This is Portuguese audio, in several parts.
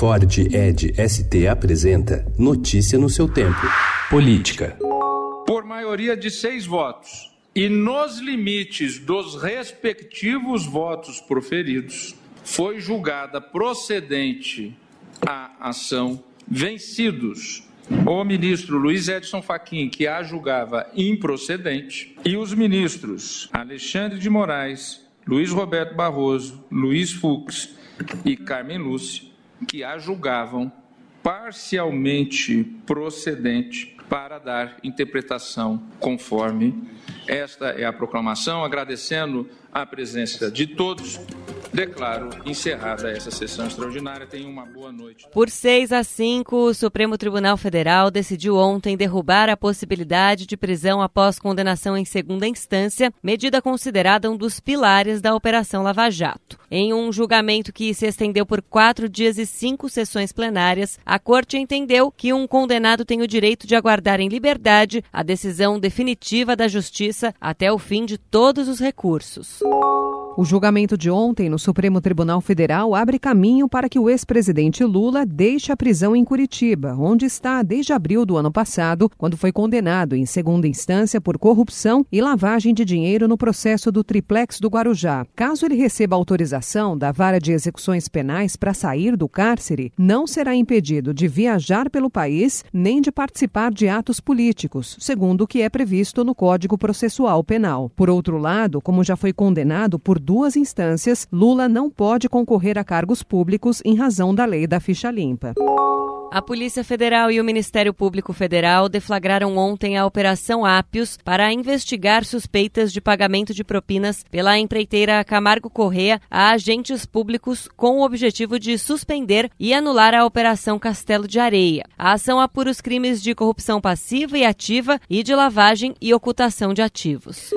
Ford Ed ST apresenta Notícia no seu tempo. Política. Por maioria de seis votos e nos limites dos respectivos votos proferidos, foi julgada procedente a ação vencidos o ministro Luiz Edson Fachin, que a julgava improcedente, e os ministros Alexandre de Moraes, Luiz Roberto Barroso, Luiz Fux e Carmen Lúcia, que a julgavam parcialmente procedente para dar interpretação conforme esta é a proclamação, agradecendo a presença de todos Declaro encerrada essa sessão extraordinária. Tenham uma boa noite. Por 6 a 5, o Supremo Tribunal Federal decidiu ontem derrubar a possibilidade de prisão após condenação em segunda instância, medida considerada um dos pilares da Operação Lava Jato. Em um julgamento que se estendeu por quatro dias e cinco sessões plenárias, a Corte entendeu que um condenado tem o direito de aguardar em liberdade a decisão definitiva da Justiça até o fim de todos os recursos. O julgamento de ontem no Supremo Tribunal Federal abre caminho para que o ex-presidente Lula deixe a prisão em Curitiba, onde está desde abril do ano passado, quando foi condenado em segunda instância por corrupção e lavagem de dinheiro no processo do triplex do Guarujá. Caso ele receba autorização da Vara de Execuções Penais para sair do cárcere, não será impedido de viajar pelo país nem de participar de atos políticos, segundo o que é previsto no Código Processual Penal. Por outro lado, como já foi condenado por duas instâncias, Lula não pode concorrer a cargos públicos em razão da lei da ficha limpa. A Polícia Federal e o Ministério Público Federal deflagraram ontem a Operação Ápios para investigar suspeitas de pagamento de propinas pela empreiteira Camargo Correa a agentes públicos com o objetivo de suspender e anular a Operação Castelo de Areia. A ação apura os crimes de corrupção passiva e ativa e de lavagem e ocultação de ativos.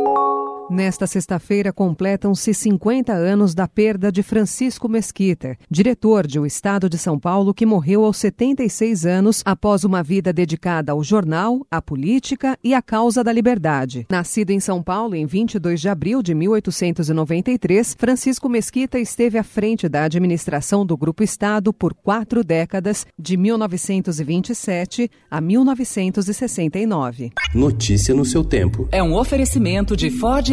Nesta sexta-feira completam-se 50 anos da perda de Francisco Mesquita, diretor de O Estado de São Paulo, que morreu aos 76 anos após uma vida dedicada ao jornal, à política e à causa da liberdade. Nascido em São Paulo em 22 de abril de 1893, Francisco Mesquita esteve à frente da administração do Grupo Estado por quatro décadas, de 1927 a 1969. Notícia no seu tempo. É um oferecimento de Ford